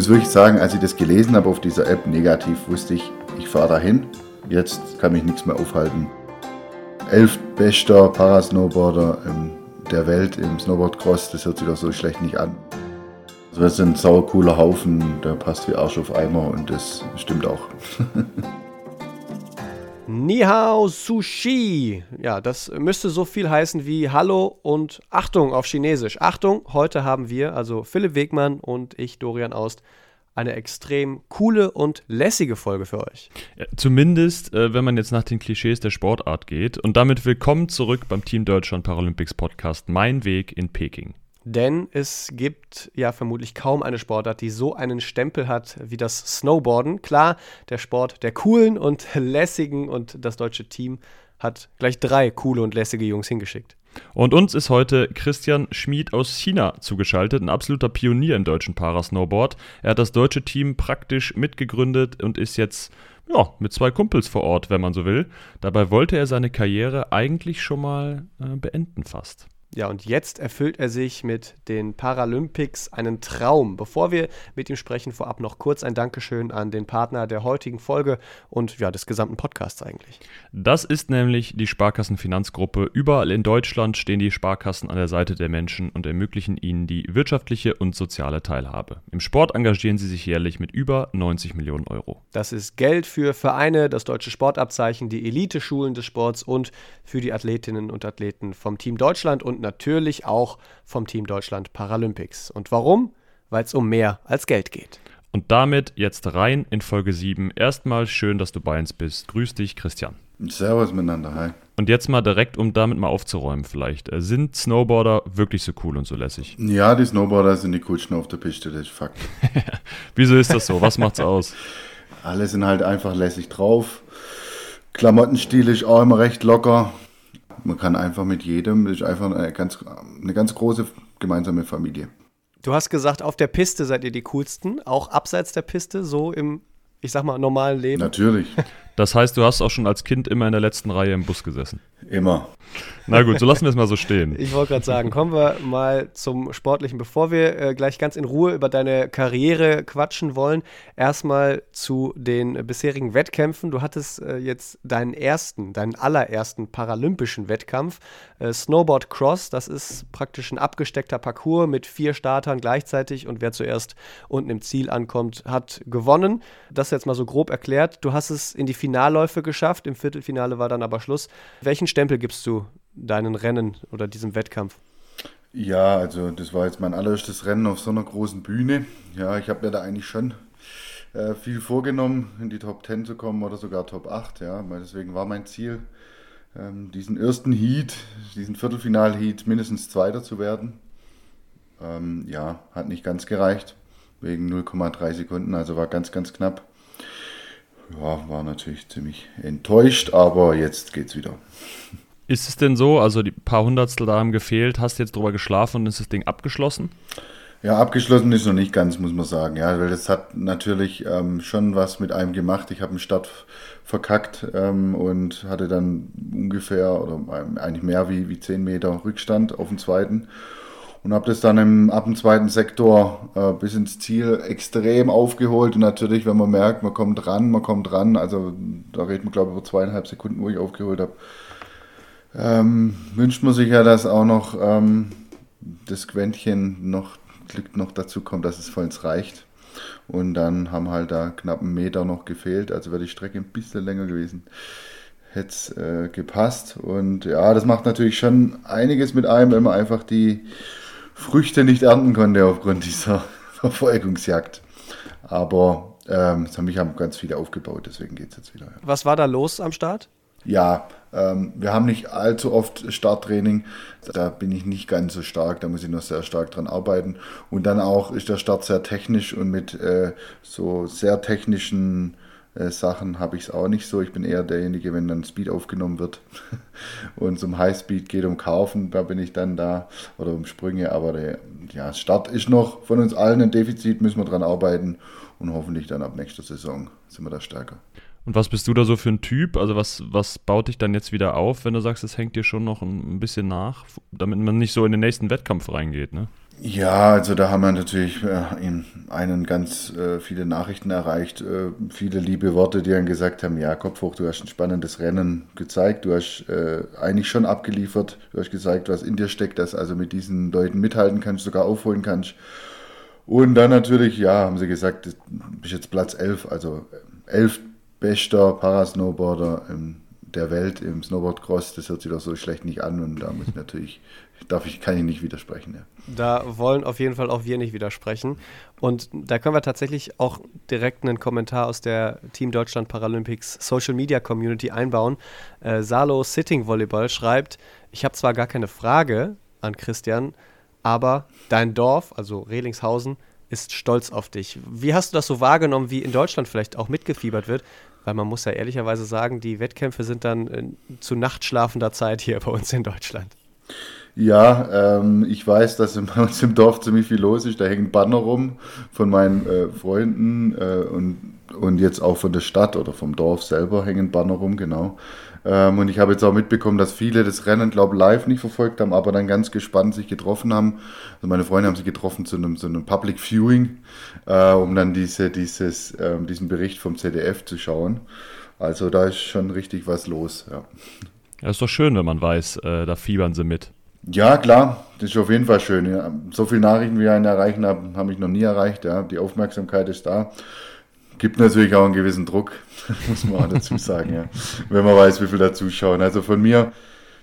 muss wirklich sagen, als ich das gelesen habe auf dieser App, negativ wusste ich, ich fahre dahin. Jetzt kann mich nichts mehr aufhalten. Elf bester Parasnowboarder der Welt im Snowboardcross, das hört sich doch so schlecht nicht an. Also das ist ein sauer cooler Haufen, der passt wie Arsch auf Eimer und das stimmt auch. Nihao Sushi. Ja, das müsste so viel heißen wie Hallo und Achtung auf Chinesisch. Achtung, heute haben wir, also Philipp Wegmann und ich, Dorian Aust, eine extrem coole und lässige Folge für euch. Ja, zumindest, äh, wenn man jetzt nach den Klischees der Sportart geht. Und damit willkommen zurück beim Team Deutschland Paralympics Podcast Mein Weg in Peking. Denn es gibt ja vermutlich kaum eine Sportart, die so einen Stempel hat wie das Snowboarden. Klar, der Sport der coolen und lässigen und das deutsche Team hat gleich drei coole und lässige Jungs hingeschickt. Und uns ist heute Christian Schmid aus China zugeschaltet, ein absoluter Pionier im deutschen Parasnowboard. Er hat das deutsche Team praktisch mitgegründet und ist jetzt ja, mit zwei Kumpels vor Ort, wenn man so will. Dabei wollte er seine Karriere eigentlich schon mal äh, beenden fast. Ja, und jetzt erfüllt er sich mit den Paralympics einen Traum. Bevor wir mit ihm sprechen, vorab noch kurz ein Dankeschön an den Partner der heutigen Folge und ja, des gesamten Podcasts eigentlich. Das ist nämlich die Sparkassenfinanzgruppe. Überall in Deutschland stehen die Sparkassen an der Seite der Menschen und ermöglichen ihnen die wirtschaftliche und soziale Teilhabe. Im Sport engagieren sie sich jährlich mit über 90 Millionen Euro. Das ist Geld für Vereine, das deutsche Sportabzeichen, die Elite-Schulen des Sports und für die Athletinnen und Athleten vom Team Deutschland und natürlich auch vom Team Deutschland Paralympics. Und warum? Weil es um mehr als Geld geht. Und damit jetzt rein in Folge 7. Erstmal schön, dass du bei uns bist. Grüß dich, Christian. Servus miteinander, hi. Und jetzt mal direkt, um damit mal aufzuräumen vielleicht. Äh, sind Snowboarder wirklich so cool und so lässig? Ja, die Snowboarder sind die coolsten auf der Piste, das ist Fakt. Wieso ist das so? Was macht's aus? Alle sind halt einfach lässig drauf. Klamottenstil ist auch immer recht locker. Man kann einfach mit jedem, das ist einfach eine ganz, eine ganz große gemeinsame Familie. Du hast gesagt, auf der Piste seid ihr die coolsten, auch abseits der Piste, so im, ich sag mal, normalen Leben. Natürlich. Das heißt, du hast auch schon als Kind immer in der letzten Reihe im Bus gesessen. Immer. Na gut, so lassen wir es mal so stehen. Ich wollte gerade sagen, kommen wir mal zum Sportlichen. Bevor wir äh, gleich ganz in Ruhe über deine Karriere quatschen wollen, erstmal zu den bisherigen Wettkämpfen. Du hattest äh, jetzt deinen ersten, deinen allerersten paralympischen Wettkampf. Äh, Snowboard Cross, das ist praktisch ein abgesteckter Parcours mit vier Startern gleichzeitig und wer zuerst unten im Ziel ankommt, hat gewonnen. Das jetzt mal so grob erklärt. Du hast es in die Finalläufe geschafft, im Viertelfinale war dann aber Schluss. Welchen Stempel gibst du deinen Rennen oder diesem Wettkampf? Ja, also das war jetzt mein allererstes Rennen auf so einer großen Bühne. Ja, ich habe mir da eigentlich schon äh, viel vorgenommen, in die Top 10 zu kommen oder sogar Top 8. Ja, weil deswegen war mein Ziel, ähm, diesen ersten Heat, diesen Viertelfinal-Heat mindestens Zweiter zu werden. Ähm, ja, hat nicht ganz gereicht, wegen 0,3 Sekunden, also war ganz, ganz knapp. Ja, war natürlich ziemlich enttäuscht, aber jetzt geht's wieder. Ist es denn so, also die paar Hundertstel da haben gefehlt, hast du jetzt drüber geschlafen und ist das Ding abgeschlossen? Ja, abgeschlossen ist noch nicht ganz, muss man sagen. Ja, weil das hat natürlich ähm, schon was mit einem gemacht. Ich habe einen Start verkackt ähm, und hatte dann ungefähr oder eigentlich mehr wie, wie 10 Meter Rückstand auf den zweiten und habe das dann im, ab dem zweiten Sektor äh, bis ins Ziel extrem aufgeholt. Und natürlich, wenn man merkt, man kommt ran, man kommt ran, also da redet man glaube ich über zweieinhalb Sekunden, wo ich aufgeholt habe, ähm, wünscht man sich ja, dass auch noch ähm, das Quäntchen noch Glück noch dazu kommt, dass es vollends reicht. Und dann haben halt da knapp einen Meter noch gefehlt, also wäre die Strecke ein bisschen länger gewesen. Hätte es äh, gepasst. Und ja, das macht natürlich schon einiges mit einem, wenn man einfach die Früchte nicht ernten konnte aufgrund dieser Verfolgungsjagd. Aber ähm, das haben mich haben ganz viele aufgebaut, deswegen geht es jetzt wieder. Ja. Was war da los am Start? Ja, wir haben nicht allzu oft Starttraining. Da bin ich nicht ganz so stark, da muss ich noch sehr stark dran arbeiten. Und dann auch ist der Start sehr technisch und mit äh, so sehr technischen äh, Sachen habe ich es auch nicht so. Ich bin eher derjenige, wenn dann Speed aufgenommen wird und zum Highspeed geht um Kaufen, da bin ich dann da oder um Sprünge. Aber der ja, Start ist noch von uns allen ein Defizit, müssen wir dran arbeiten und hoffentlich dann ab nächster Saison sind wir da stärker. Und was bist du da so für ein Typ? Also was, was baut dich dann jetzt wieder auf, wenn du sagst, es hängt dir schon noch ein bisschen nach, damit man nicht so in den nächsten Wettkampf reingeht, ne? Ja, also da haben wir natürlich äh, einen ganz äh, viele Nachrichten erreicht, äh, viele liebe Worte, die dann gesagt haben, ja, Kopf hoch, du hast ein spannendes Rennen gezeigt, du hast äh, eigentlich schon abgeliefert, du hast gezeigt, was in dir steckt, dass also mit diesen Leuten mithalten kannst, sogar aufholen kannst. Und dann natürlich, ja, haben sie gesagt, du bist jetzt Platz 11, also 11 bester Parasnowboarder der Welt im Snowboardcross, das hört sich doch so schlecht nicht an und da muss ich natürlich, darf ich, kann ich nicht widersprechen. Ja. Da wollen auf jeden Fall auch wir nicht widersprechen. Und da können wir tatsächlich auch direkt einen Kommentar aus der Team Deutschland Paralympics Social Media Community einbauen. Äh, Salo Sitting Volleyball schreibt, ich habe zwar gar keine Frage an Christian, aber dein Dorf, also Rehlingshausen, ist stolz auf dich. Wie hast du das so wahrgenommen, wie in Deutschland vielleicht auch mitgefiebert wird? Weil man muss ja ehrlicherweise sagen, die Wettkämpfe sind dann äh, zu nachtschlafender Zeit hier bei uns in Deutschland. Ja, ähm, ich weiß, dass bei uns im Dorf ziemlich viel los ist. Da hängen Banner rum von meinen äh, Freunden äh, und, und jetzt auch von der Stadt oder vom Dorf selber hängen Banner rum, genau. Ähm, und ich habe jetzt auch mitbekommen, dass viele das Rennen, glaube live nicht verfolgt haben, aber dann ganz gespannt sich getroffen haben. Also meine Freunde haben sich getroffen zu einem, zu einem Public Viewing, äh, um dann diese, dieses, äh, diesen Bericht vom ZDF zu schauen. Also da ist schon richtig was los. Ja, ja ist doch schön, wenn man weiß, äh, da fiebern sie mit. Ja, klar, das ist auf jeden Fall schön. Ja. So viele Nachrichten, wie ich einen erreichen habe, habe ich noch nie erreicht. Ja. Die Aufmerksamkeit ist da gibt natürlich auch einen gewissen Druck, muss man auch dazu sagen, ja. wenn man weiß, wie viel da zuschauen. Also von mir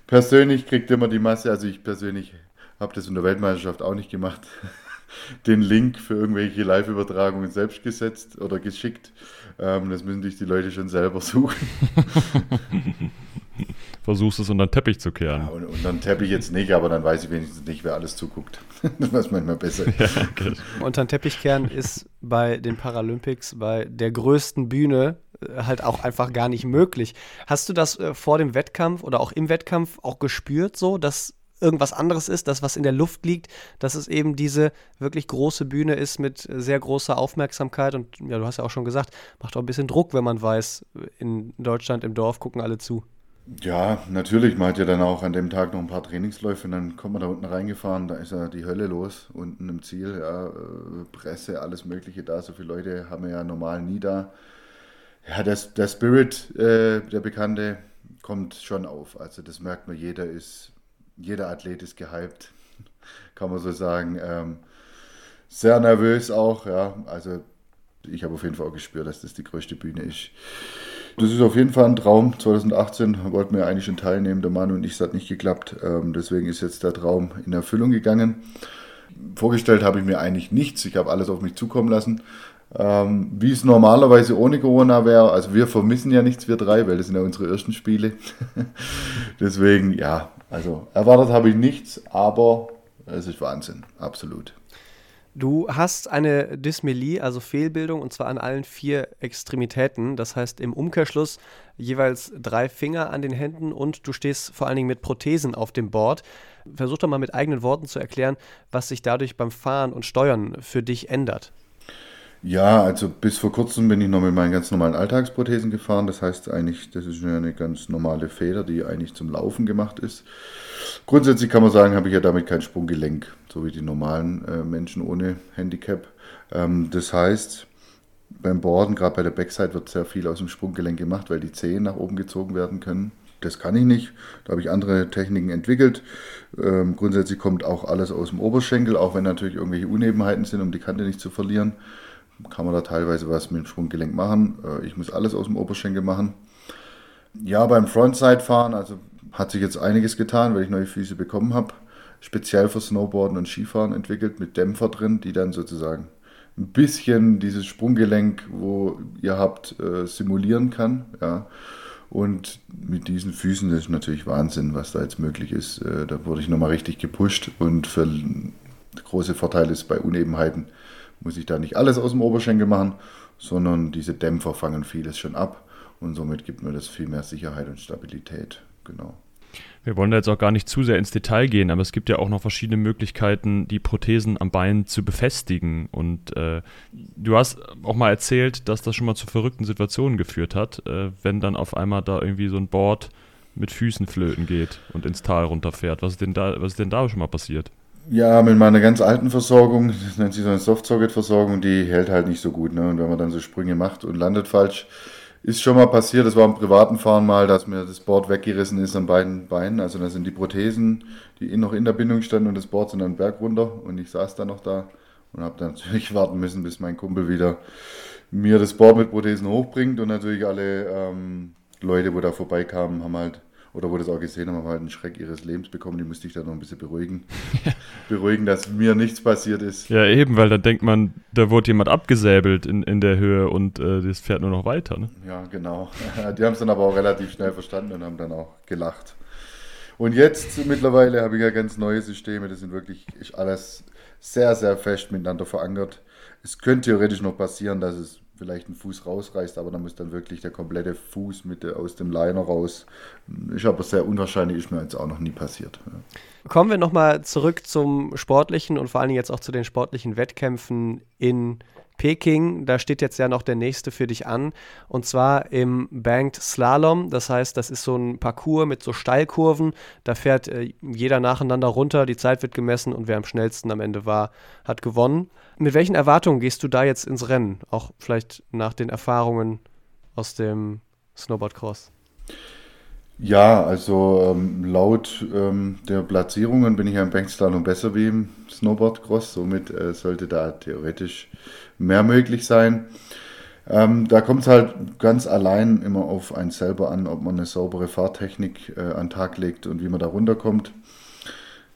persönlich kriegt immer die Masse, also ich persönlich habe das in der Weltmeisterschaft auch nicht gemacht, den Link für irgendwelche Live-Übertragungen selbst gesetzt oder geschickt. Ähm, das müssen sich die Leute schon selber suchen. versuchst es unter den Teppich zu kehren. Ja, und, unter den Teppich jetzt nicht, aber dann weiß ich wenigstens nicht, wer alles zuguckt. das ist manchmal besser. Ja, okay. Unter den Teppich kehren ist bei den Paralympics, bei der größten Bühne, äh, halt auch einfach gar nicht möglich. Hast du das äh, vor dem Wettkampf oder auch im Wettkampf auch gespürt, so, dass irgendwas anderes ist, das, was in der Luft liegt, dass es eben diese wirklich große Bühne ist mit sehr großer Aufmerksamkeit und ja, du hast ja auch schon gesagt, macht auch ein bisschen Druck, wenn man weiß, in Deutschland im Dorf gucken alle zu. Ja, natürlich. Man hat ja dann auch an dem Tag noch ein paar Trainingsläufe und dann kommt man da unten reingefahren, da ist ja die Hölle los, unten im Ziel, ja, äh, Presse, alles Mögliche da. So viele Leute haben wir ja normal nie da. Ja, das, der Spirit, äh, der Bekannte, kommt schon auf. Also das merkt man, jeder ist, jeder Athlet ist gehypt, kann man so sagen. Ähm, sehr nervös auch, ja. Also ich habe auf jeden Fall auch gespürt, dass das die größte Bühne ist das ist auf jeden Fall ein Traum. 2018 wollten wir eigentlich schon teilnehmen, der Mann und ich, es hat nicht geklappt. Ähm, deswegen ist jetzt der Traum in Erfüllung gegangen. Vorgestellt habe ich mir eigentlich nichts. Ich habe alles auf mich zukommen lassen. Ähm, wie es normalerweise ohne Corona wäre. Also wir vermissen ja nichts, wir drei, weil das sind ja unsere ersten Spiele. Deswegen, ja, also erwartet habe ich nichts, aber es ist Wahnsinn, absolut. Du hast eine Dysmelie, also Fehlbildung, und zwar an allen vier Extremitäten. Das heißt im Umkehrschluss jeweils drei Finger an den Händen und du stehst vor allen Dingen mit Prothesen auf dem Board. Versuch doch mal mit eigenen Worten zu erklären, was sich dadurch beim Fahren und Steuern für dich ändert. Ja, also bis vor kurzem bin ich noch mit meinen ganz normalen Alltagsprothesen gefahren. Das heißt eigentlich, das ist eine ganz normale Feder, die eigentlich zum Laufen gemacht ist. Grundsätzlich kann man sagen, habe ich ja damit kein Sprunggelenk, so wie die normalen äh, Menschen ohne Handicap. Ähm, das heißt, beim Boarden, gerade bei der Backside, wird sehr viel aus dem Sprunggelenk gemacht, weil die Zehen nach oben gezogen werden können. Das kann ich nicht. Da habe ich andere Techniken entwickelt. Ähm, grundsätzlich kommt auch alles aus dem Oberschenkel, auch wenn natürlich irgendwelche Unebenheiten sind, um die Kante nicht zu verlieren. Kann man da teilweise was mit dem Sprunggelenk machen. Äh, ich muss alles aus dem Oberschenkel machen. Ja, beim Frontside-Fahren, also hat sich jetzt einiges getan, weil ich neue Füße bekommen habe. Speziell für Snowboarden und Skifahren entwickelt mit Dämpfer drin, die dann sozusagen ein bisschen dieses Sprunggelenk, wo ihr habt, äh, simulieren kann. Ja. Und mit diesen Füßen ist natürlich Wahnsinn, was da jetzt möglich ist. Äh, da wurde ich nochmal richtig gepusht und für große Vorteil ist, bei Unebenheiten muss ich da nicht alles aus dem Oberschenkel machen, sondern diese Dämpfer fangen vieles schon ab und somit gibt mir das viel mehr Sicherheit und Stabilität genau. Wir wollen da jetzt auch gar nicht zu sehr ins Detail gehen, aber es gibt ja auch noch verschiedene Möglichkeiten, die Prothesen am Bein zu befestigen. Und äh, du hast auch mal erzählt, dass das schon mal zu verrückten Situationen geführt hat, äh, wenn dann auf einmal da irgendwie so ein Board mit Füßen flöten geht und ins Tal runterfährt. Was ist denn da, was ist denn da schon mal passiert? Ja, mit meiner ganz alten Versorgung, das nennt sich so eine Softsocket-Versorgung, die hält halt nicht so gut. Ne? Und wenn man dann so Sprünge macht und landet falsch, ist schon mal passiert, das war im privaten Fahren mal, dass mir das Board weggerissen ist an beiden Beinen. Also da sind die Prothesen, die noch in der Bindung standen und das Board sind dann Berg runter und ich saß dann noch da und habe dann natürlich warten müssen, bis mein Kumpel wieder mir das Board mit Prothesen hochbringt und natürlich alle ähm, Leute, wo da vorbeikamen, haben halt oder wo das auch gesehen haben, haben halt einen Schreck ihres Lebens bekommen. Die musste ich dann noch ein bisschen beruhigen. beruhigen, dass mir nichts passiert ist. Ja, eben, weil da denkt man, da wurde jemand abgesäbelt in, in der Höhe und äh, das fährt nur noch weiter. Ne? Ja, genau. Die haben es dann aber auch relativ schnell verstanden und haben dann auch gelacht. Und jetzt mittlerweile habe ich ja ganz neue Systeme. Das sind wirklich alles sehr, sehr fest miteinander verankert. Es könnte theoretisch noch passieren, dass es vielleicht einen Fuß rausreißt, aber dann muss dann wirklich der komplette Fuß mit aus dem Liner raus. Ist aber sehr unwahrscheinlich, ist mir jetzt auch noch nie passiert. Ja. Kommen wir nochmal zurück zum Sportlichen und vor allen Dingen jetzt auch zu den sportlichen Wettkämpfen in Peking. Da steht jetzt ja noch der nächste für dich an und zwar im Banked Slalom. Das heißt, das ist so ein Parcours mit so Steilkurven. Da fährt äh, jeder nacheinander runter, die Zeit wird gemessen und wer am schnellsten am Ende war, hat gewonnen. Mit welchen Erwartungen gehst du da jetzt ins Rennen? Auch vielleicht nach den Erfahrungen aus dem Snowboardcross? Ja, also ähm, laut ähm, der Platzierungen bin ich ja im Bankslalom besser wie im Snowboardcross. Somit äh, sollte da theoretisch mehr möglich sein. Ähm, da kommt es halt ganz allein immer auf einen selber an, ob man eine saubere Fahrtechnik äh, an den Tag legt und wie man da runterkommt.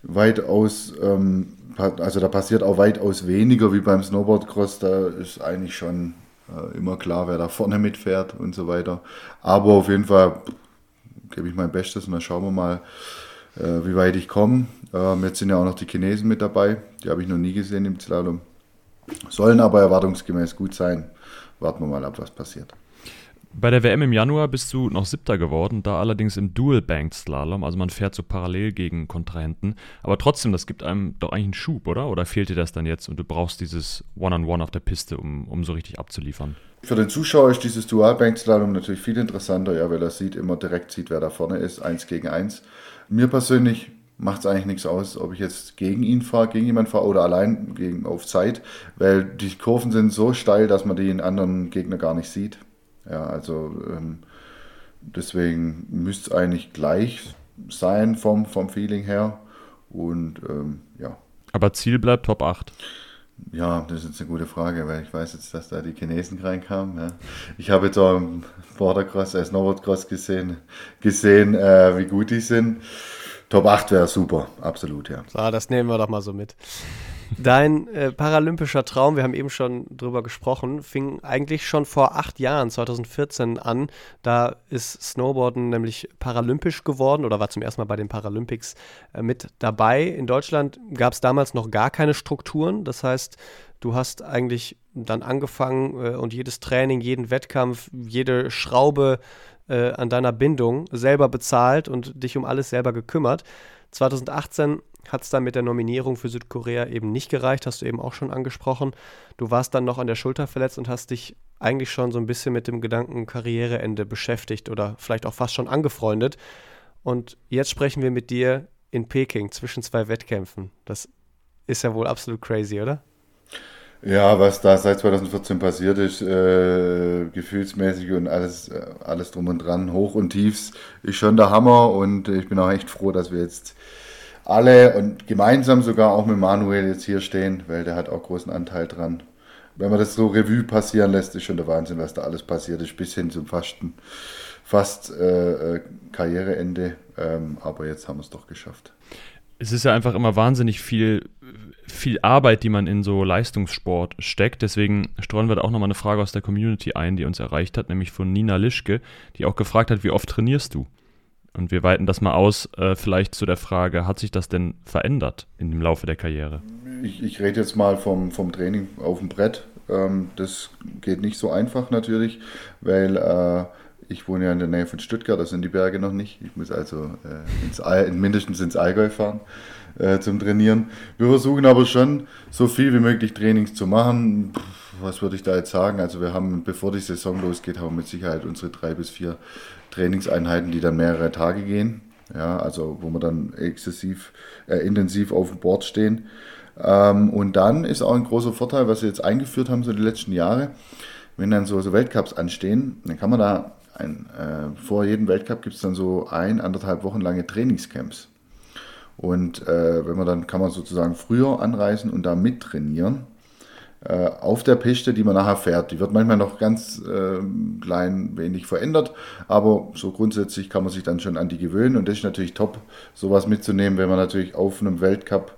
Weitaus ähm, also da passiert auch weitaus weniger wie beim Snowboardcross. Da ist eigentlich schon äh, immer klar, wer da vorne mitfährt und so weiter. Aber auf jeden Fall gebe ich mein Bestes und dann schauen wir mal, äh, wie weit ich komme. Ähm, jetzt sind ja auch noch die Chinesen mit dabei. Die habe ich noch nie gesehen im Slalom. Sollen aber erwartungsgemäß gut sein. Warten wir mal ab, was passiert. Bei der WM im Januar bist du noch Siebter geworden, da allerdings im Dual-Banked Slalom, also man fährt so parallel gegen Kontrahenten. Aber trotzdem, das gibt einem doch eigentlich einen Schub, oder? Oder fehlt dir das dann jetzt und du brauchst dieses One-on-One -on -One auf der Piste, um, um so richtig abzuliefern? Für den Zuschauer ist dieses Dual-Banked Slalom natürlich viel interessanter, ja, weil er sieht, immer direkt sieht, wer da vorne ist, eins gegen eins. Mir persönlich macht es eigentlich nichts aus, ob ich jetzt gegen ihn fahre, gegen jemanden fahre oder allein gegen, auf Zeit, weil die Kurven sind so steil, dass man den anderen Gegner gar nicht sieht. Ja, also ähm, deswegen müsste es eigentlich gleich sein vom, vom Feeling her. Und ähm, ja. Aber Ziel bleibt Top 8. Ja, das ist jetzt eine gute Frage, weil ich weiß jetzt, dass da die Chinesen reinkamen. Ja. Ich habe jetzt auch im Bordercross, äh, Snowboardcross gesehen, gesehen äh, wie gut die sind. Top 8 wäre super, absolut, ja. So, das nehmen wir doch mal so mit. Dein äh, paralympischer Traum, wir haben eben schon drüber gesprochen, fing eigentlich schon vor acht Jahren, 2014 an. Da ist Snowboarden nämlich paralympisch geworden oder war zum ersten Mal bei den Paralympics äh, mit dabei. In Deutschland gab es damals noch gar keine Strukturen. Das heißt, du hast eigentlich dann angefangen äh, und jedes Training, jeden Wettkampf, jede Schraube äh, an deiner Bindung selber bezahlt und dich um alles selber gekümmert. 2018 hat es dann mit der Nominierung für Südkorea eben nicht gereicht, hast du eben auch schon angesprochen. Du warst dann noch an der Schulter verletzt und hast dich eigentlich schon so ein bisschen mit dem Gedanken Karriereende beschäftigt oder vielleicht auch fast schon angefreundet. Und jetzt sprechen wir mit dir in Peking zwischen zwei Wettkämpfen. Das ist ja wohl absolut crazy, oder? Ja, was da seit 2014 passiert ist, äh, gefühlsmäßig und alles, äh, alles drum und dran, hoch und tiefs, ist schon der Hammer und ich bin auch echt froh, dass wir jetzt alle und gemeinsam sogar auch mit Manuel jetzt hier stehen, weil der hat auch großen Anteil dran. Wenn man das so Revue passieren lässt, ist schon der Wahnsinn, was da alles passiert ist, bis hin zum Fasten, fast äh, äh, Karriereende. Ähm, aber jetzt haben wir es doch geschafft. Es ist ja einfach immer wahnsinnig viel, viel Arbeit, die man in so Leistungssport steckt. Deswegen streuen wir da auch nochmal eine Frage aus der Community ein, die uns erreicht hat, nämlich von Nina Lischke, die auch gefragt hat, wie oft trainierst du? Und wir weiten das mal aus, äh, vielleicht zu der Frage, hat sich das denn verändert in dem Laufe der Karriere? Ich, ich rede jetzt mal vom, vom Training auf dem Brett. Ähm, das geht nicht so einfach natürlich, weil äh, ich wohne ja in der Nähe von Stuttgart, da sind die Berge noch nicht. Ich muss also äh, ins All, mindestens ins Allgäu fahren äh, zum Trainieren. Wir versuchen aber schon, so viel wie möglich Trainings zu machen. Was würde ich da jetzt sagen? Also wir haben, bevor die Saison losgeht, haben wir mit Sicherheit unsere drei bis vier Trainingseinheiten, die dann mehrere Tage gehen. ja, also wo wir dann exzessiv, äh, intensiv auf dem Board stehen. Ähm, und dann ist auch ein großer Vorteil, was sie jetzt eingeführt haben, so die letzten Jahre, wenn dann so, so Weltcups anstehen, dann kann man da ein, äh, vor jedem Weltcup gibt es dann so ein, anderthalb Wochen lange Trainingscamps. Und äh, wenn man dann kann man sozusagen früher anreisen und da mittrainieren äh, auf der Piste, die man nachher fährt. Die wird manchmal noch ganz äh, klein wenig verändert, aber so grundsätzlich kann man sich dann schon an die gewöhnen und das ist natürlich top, sowas mitzunehmen, wenn man natürlich auf einem Weltcup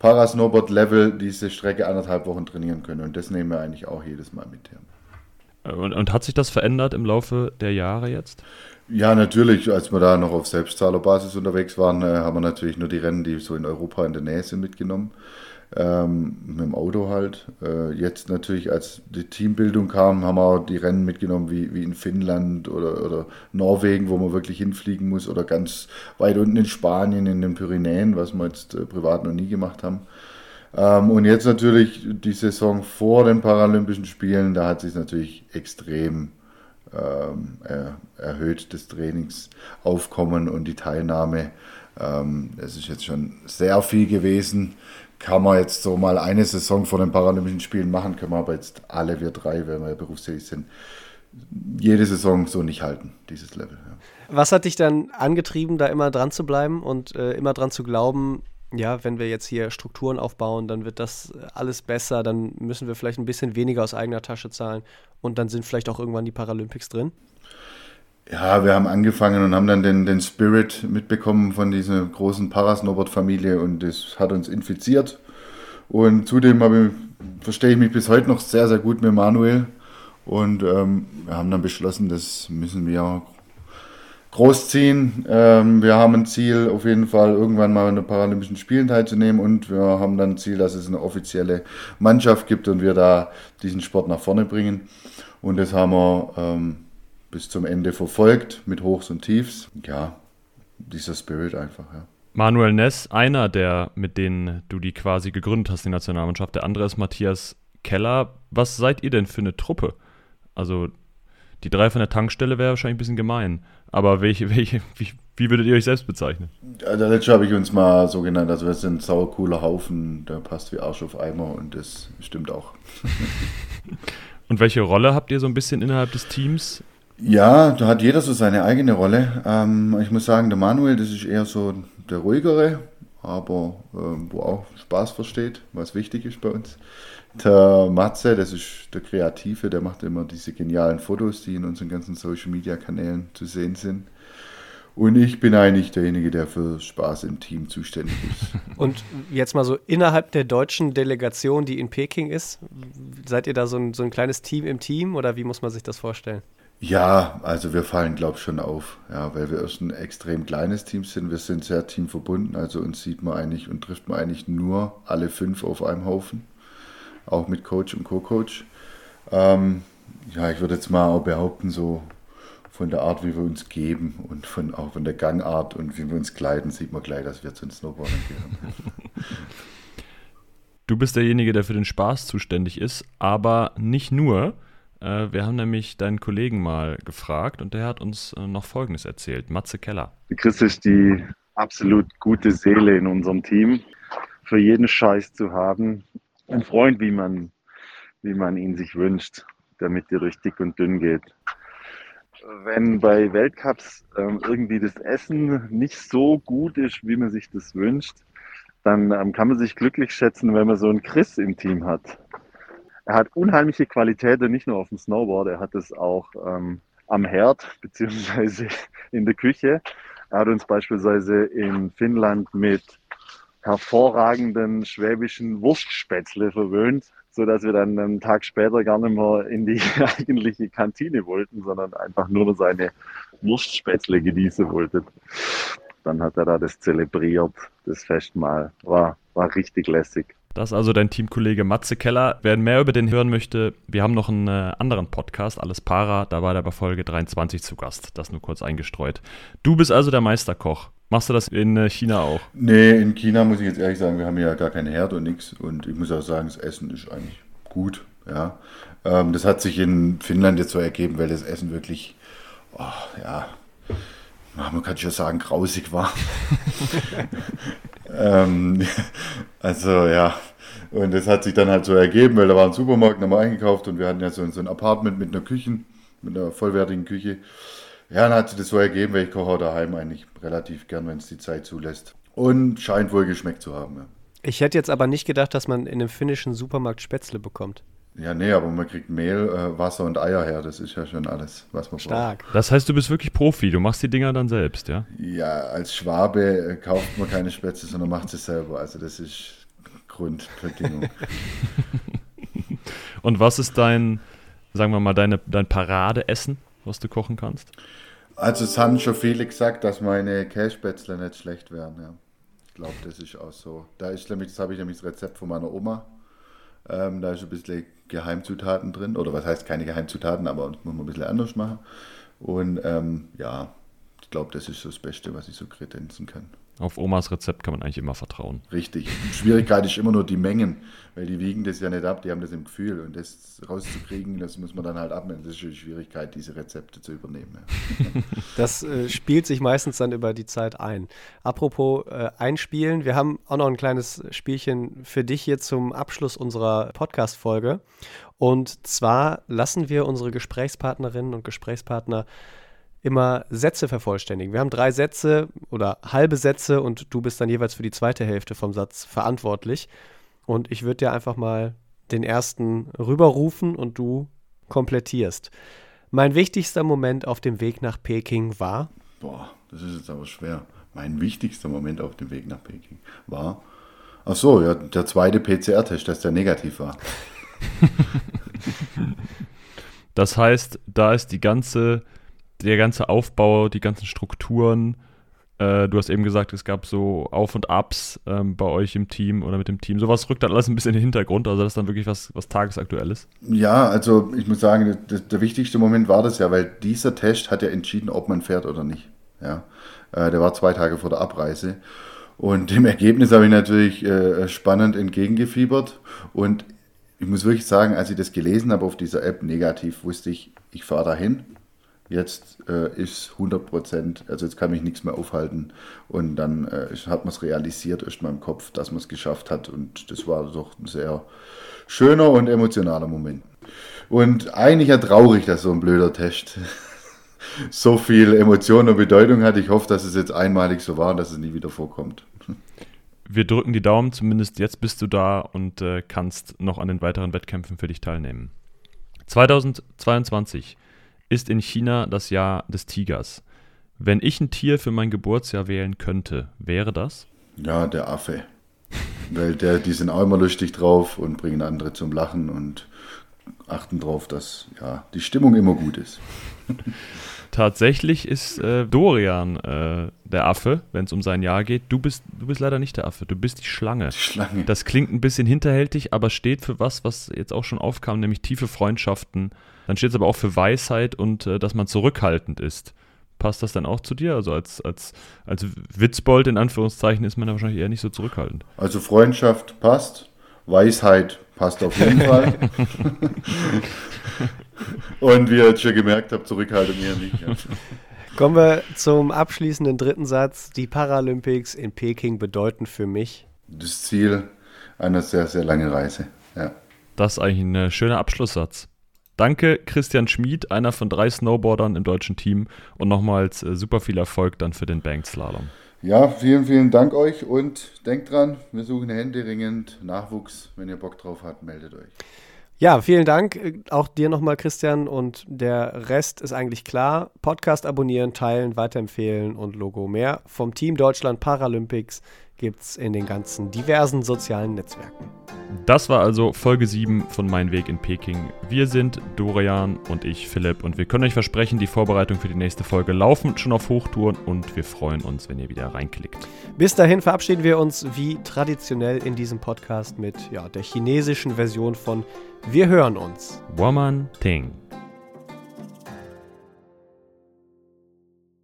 Parasnowboard-Level diese Strecke anderthalb Wochen trainieren können und das nehmen wir eigentlich auch jedes Mal mit. Ja. Und, und hat sich das verändert im Laufe der Jahre jetzt? Ja, natürlich. Als wir da noch auf Selbstzahlerbasis unterwegs waren, äh, haben wir natürlich nur die Rennen, die so in Europa in der Nähe sind, mitgenommen ähm, mit dem Auto halt. Äh, jetzt natürlich, als die Teambildung kam, haben wir auch die Rennen mitgenommen, wie, wie in Finnland oder, oder Norwegen, wo man wirklich hinfliegen muss, oder ganz weit unten in Spanien, in den Pyrenäen, was wir jetzt äh, privat noch nie gemacht haben. Ähm, und jetzt natürlich die Saison vor den Paralympischen Spielen, da hat sich natürlich extrem ähm, er, erhöht, das Trainingsaufkommen und die Teilnahme. Ähm, es ist jetzt schon sehr viel gewesen kann man jetzt so mal eine Saison vor den Paralympischen Spielen machen, können wir aber jetzt alle wir drei, wenn wir berufstätig sind, jede Saison so nicht halten, dieses Level. Ja. Was hat dich dann angetrieben, da immer dran zu bleiben und äh, immer dran zu glauben, ja, wenn wir jetzt hier Strukturen aufbauen, dann wird das alles besser, dann müssen wir vielleicht ein bisschen weniger aus eigener Tasche zahlen und dann sind vielleicht auch irgendwann die Paralympics drin? Ja, wir haben angefangen und haben dann den, den Spirit mitbekommen von dieser großen Parasnowboard-Familie und das hat uns infiziert. Und zudem ich, verstehe ich mich bis heute noch sehr, sehr gut mit Manuel. Und ähm, wir haben dann beschlossen, das müssen wir großziehen. Ähm, wir haben ein Ziel, auf jeden Fall irgendwann mal an den Paralympischen Spielen teilzunehmen und wir haben dann ein Ziel, dass es eine offizielle Mannschaft gibt und wir da diesen Sport nach vorne bringen. Und das haben wir ähm, bis zum Ende verfolgt mit Hochs und Tiefs. Ja, dieser Spirit einfach, ja. Manuel Ness, einer der, mit denen du die quasi gegründet hast, die Nationalmannschaft. Der andere ist Matthias Keller. Was seid ihr denn für eine Truppe? Also, die drei von der Tankstelle wäre wahrscheinlich ein bisschen gemein. Aber welche, welche, wie, wie würdet ihr euch selbst bezeichnen? Also, letzte habe ich uns mal so genannt. Also, wir sind ein saucooler Haufen, der passt wie Arsch auf Eimer und das stimmt auch. und welche Rolle habt ihr so ein bisschen innerhalb des Teams? Ja, da hat jeder so seine eigene Rolle. Ähm, ich muss sagen, der Manuel, das ist eher so der ruhigere, aber ähm, wo auch Spaß versteht, was wichtig ist bei uns. Der Matze, das ist der Kreative, der macht immer diese genialen Fotos, die in unseren ganzen Social Media Kanälen zu sehen sind. Und ich bin eigentlich derjenige, der für Spaß im Team zuständig ist. Und jetzt mal so innerhalb der deutschen Delegation, die in Peking ist, seid ihr da so ein, so ein kleines Team im Team oder wie muss man sich das vorstellen? Ja, also wir fallen, glaube ich, schon auf, ja, weil wir erst ein extrem kleines Team sind. Wir sind sehr teamverbunden, also uns sieht man eigentlich und trifft man eigentlich nur alle fünf auf einem Haufen, auch mit Coach und Co-Coach. Ähm, ja, ich würde jetzt mal auch behaupten, so von der Art, wie wir uns geben und von, auch von der Gangart und wie wir uns kleiden, sieht man gleich, dass wir zu den Snowboardern gehören. Du bist derjenige, der für den Spaß zuständig ist, aber nicht nur. Äh, wir haben nämlich deinen Kollegen mal gefragt und der hat uns äh, noch Folgendes erzählt. Matze Keller. Chris ist die absolut gute Seele in unserem Team. Für jeden Scheiß zu haben. Ein Freund, wie man, wie man ihn sich wünscht, damit dir durch dick und dünn geht. Wenn bei Weltcups ähm, irgendwie das Essen nicht so gut ist, wie man sich das wünscht, dann ähm, kann man sich glücklich schätzen, wenn man so einen Chris im Team hat. Er hat unheimliche Qualitäten, nicht nur auf dem Snowboard, er hat es auch ähm, am Herd beziehungsweise in der Küche. Er hat uns beispielsweise in Finnland mit hervorragenden schwäbischen Wurstspätzle verwöhnt, so dass wir dann einen Tag später gar nicht mehr in die eigentliche Kantine wollten, sondern einfach nur seine Wurstspätzle genießen wollten. Dann hat er da das zelebriert, das Festmahl. War, war richtig lässig. Das ist also dein Teamkollege Matze Keller. Wer mehr über den hören möchte, wir haben noch einen äh, anderen Podcast, Alles Para, da war der bei Folge 23 zu Gast. Das nur kurz eingestreut. Du bist also der Meisterkoch. Machst du das in äh, China auch? Nee, in China muss ich jetzt ehrlich sagen, wir haben ja gar keinen Herd und nichts. Und ich muss auch sagen, das Essen ist eigentlich gut. Ja. Ähm, das hat sich in Finnland jetzt so ergeben, weil das Essen wirklich, oh, ja, man kann schon sagen, grausig war. ähm, also ja, und das hat sich dann halt so ergeben, weil da war ein Supermarkt, da haben wir eingekauft und wir hatten ja so, so ein Apartment mit einer Küche, mit einer vollwertigen Küche. Ja, dann hat sich das so ergeben, weil ich koche auch daheim eigentlich relativ gern, wenn es die Zeit zulässt. Und scheint wohl geschmeckt zu haben. Ja. Ich hätte jetzt aber nicht gedacht, dass man in einem finnischen Supermarkt Spätzle bekommt. Ja, nee, aber man kriegt Mehl, äh, Wasser und Eier her. Das ist ja schon alles, was man Stark. braucht. Das heißt, du bist wirklich Profi. Du machst die Dinger dann selbst, ja? Ja, als Schwabe äh, kauft man keine Spätzle, sondern macht sie selber. Also das ist Grundbedingung. Und was ist dein, sagen wir mal, deine, dein Paradeessen, was du kochen kannst? also es haben schon viele gesagt, dass meine Kässpätzle nicht schlecht wären. Ja. Ich glaube, das ist auch so. Da ist nämlich, das habe ich nämlich das Rezept von meiner Oma. Ähm, da ist ein bisschen Geheimzutaten drin. Oder was heißt keine Geheimzutaten, aber das muss man ein bisschen anders machen. Und ähm, ja, ich glaube, das ist das Beste, was ich so kredenzen kann. Auf Omas Rezept kann man eigentlich immer vertrauen. Richtig. Die Schwierigkeit ist immer nur die Mengen, weil die wiegen das ja nicht ab, die haben das im Gefühl. Und das rauszukriegen, das muss man dann halt abnehmen. Das ist die Schwierigkeit, diese Rezepte zu übernehmen. Ja. Das äh, spielt sich meistens dann über die Zeit ein. Apropos äh, einspielen, wir haben auch noch ein kleines Spielchen für dich hier zum Abschluss unserer Podcast-Folge. Und zwar lassen wir unsere Gesprächspartnerinnen und Gesprächspartner immer Sätze vervollständigen. Wir haben drei Sätze oder halbe Sätze und du bist dann jeweils für die zweite Hälfte vom Satz verantwortlich. Und ich würde dir einfach mal den ersten rüberrufen und du komplettierst. Mein wichtigster Moment auf dem Weg nach Peking war. Boah, das ist jetzt aber schwer. Mein wichtigster Moment auf dem Weg nach Peking war. Ach so, ja, der zweite PCR-Test, dass der negativ war. Das heißt, da ist die ganze, der ganze Aufbau, die ganzen Strukturen. Äh, du hast eben gesagt, es gab so Auf und Abs ähm, bei euch im Team oder mit dem Team. Sowas rückt dann alles ein bisschen in den Hintergrund. Also das ist dann wirklich was, was tagesaktuelles. Ja, also ich muss sagen, der, der wichtigste Moment war das ja, weil dieser Test hat ja entschieden, ob man fährt oder nicht. Ja, äh, der war zwei Tage vor der Abreise. Und dem Ergebnis habe ich natürlich äh, spannend entgegengefiebert. Und ich muss wirklich sagen, als ich das gelesen habe auf dieser App negativ, wusste ich, ich fahre dahin. Jetzt äh, ist 100 Prozent, also jetzt kann mich nichts mehr aufhalten. Und dann äh, hat man es realisiert, erst mal im Kopf, dass man es geschafft hat. Und das war doch ein sehr schöner und emotionaler Moment. Und eigentlich ja traurig, dass so ein blöder Test so viel Emotion und Bedeutung hat. Ich hoffe, dass es jetzt einmalig so war und dass es nie wieder vorkommt. Wir drücken die Daumen, zumindest jetzt bist du da und äh, kannst noch an den weiteren Wettkämpfen für dich teilnehmen. 2022 ist in China das Jahr des Tigers. Wenn ich ein Tier für mein Geburtsjahr wählen könnte, wäre das? Ja, der Affe. Weil der, die sind auch immer lustig drauf und bringen andere zum Lachen und achten drauf, dass ja, die Stimmung immer gut ist. Tatsächlich ist äh, Dorian äh, der Affe, wenn es um sein Jahr geht. Du bist, du bist leider nicht der Affe, du bist die Schlange. Die Schlange. Das klingt ein bisschen hinterhältig, aber steht für was, was jetzt auch schon aufkam, nämlich tiefe Freundschaften. Dann steht es aber auch für Weisheit und äh, dass man zurückhaltend ist. Passt das dann auch zu dir? Also als, als, als Witzbold in Anführungszeichen ist man da wahrscheinlich eher nicht so zurückhaltend. Also Freundschaft passt, Weisheit passt auf jeden Fall. und wie ihr jetzt schon gemerkt habt, Zurückhaltung eher nicht. Ja. Kommen wir zum abschließenden dritten Satz. Die Paralympics in Peking bedeuten für mich. Das Ziel einer sehr, sehr langen Reise. Ja. Das ist eigentlich ein äh, schöner Abschlusssatz. Danke, Christian Schmid, einer von drei Snowboardern im deutschen Team und nochmals äh, super viel Erfolg dann für den Banked Slalom. ja, vielen, vielen Dank euch und denkt dran, wir suchen händeringend Nachwuchs. Wenn ihr Bock drauf habt, meldet euch. Ja, vielen Dank. äh, Auch dir nochmal, Christian. Und der Rest ist eigentlich klar. Podcast abonnieren, teilen, weiterempfehlen und Logo mehr. Vom Team Deutschland Paralympics gibt es in den ganzen diversen sozialen Netzwerken. Das war also Folge 7 von Mein Weg in Peking. Wir sind Dorian und ich, Philipp, und wir können euch versprechen, die Vorbereitung für die nächste Folge laufen schon auf Hochtouren und wir freuen uns, wenn ihr wieder reinklickt. Bis dahin verabschieden wir uns wie traditionell in diesem Podcast mit ja, der chinesischen Version von Wir hören uns. Woman Ting.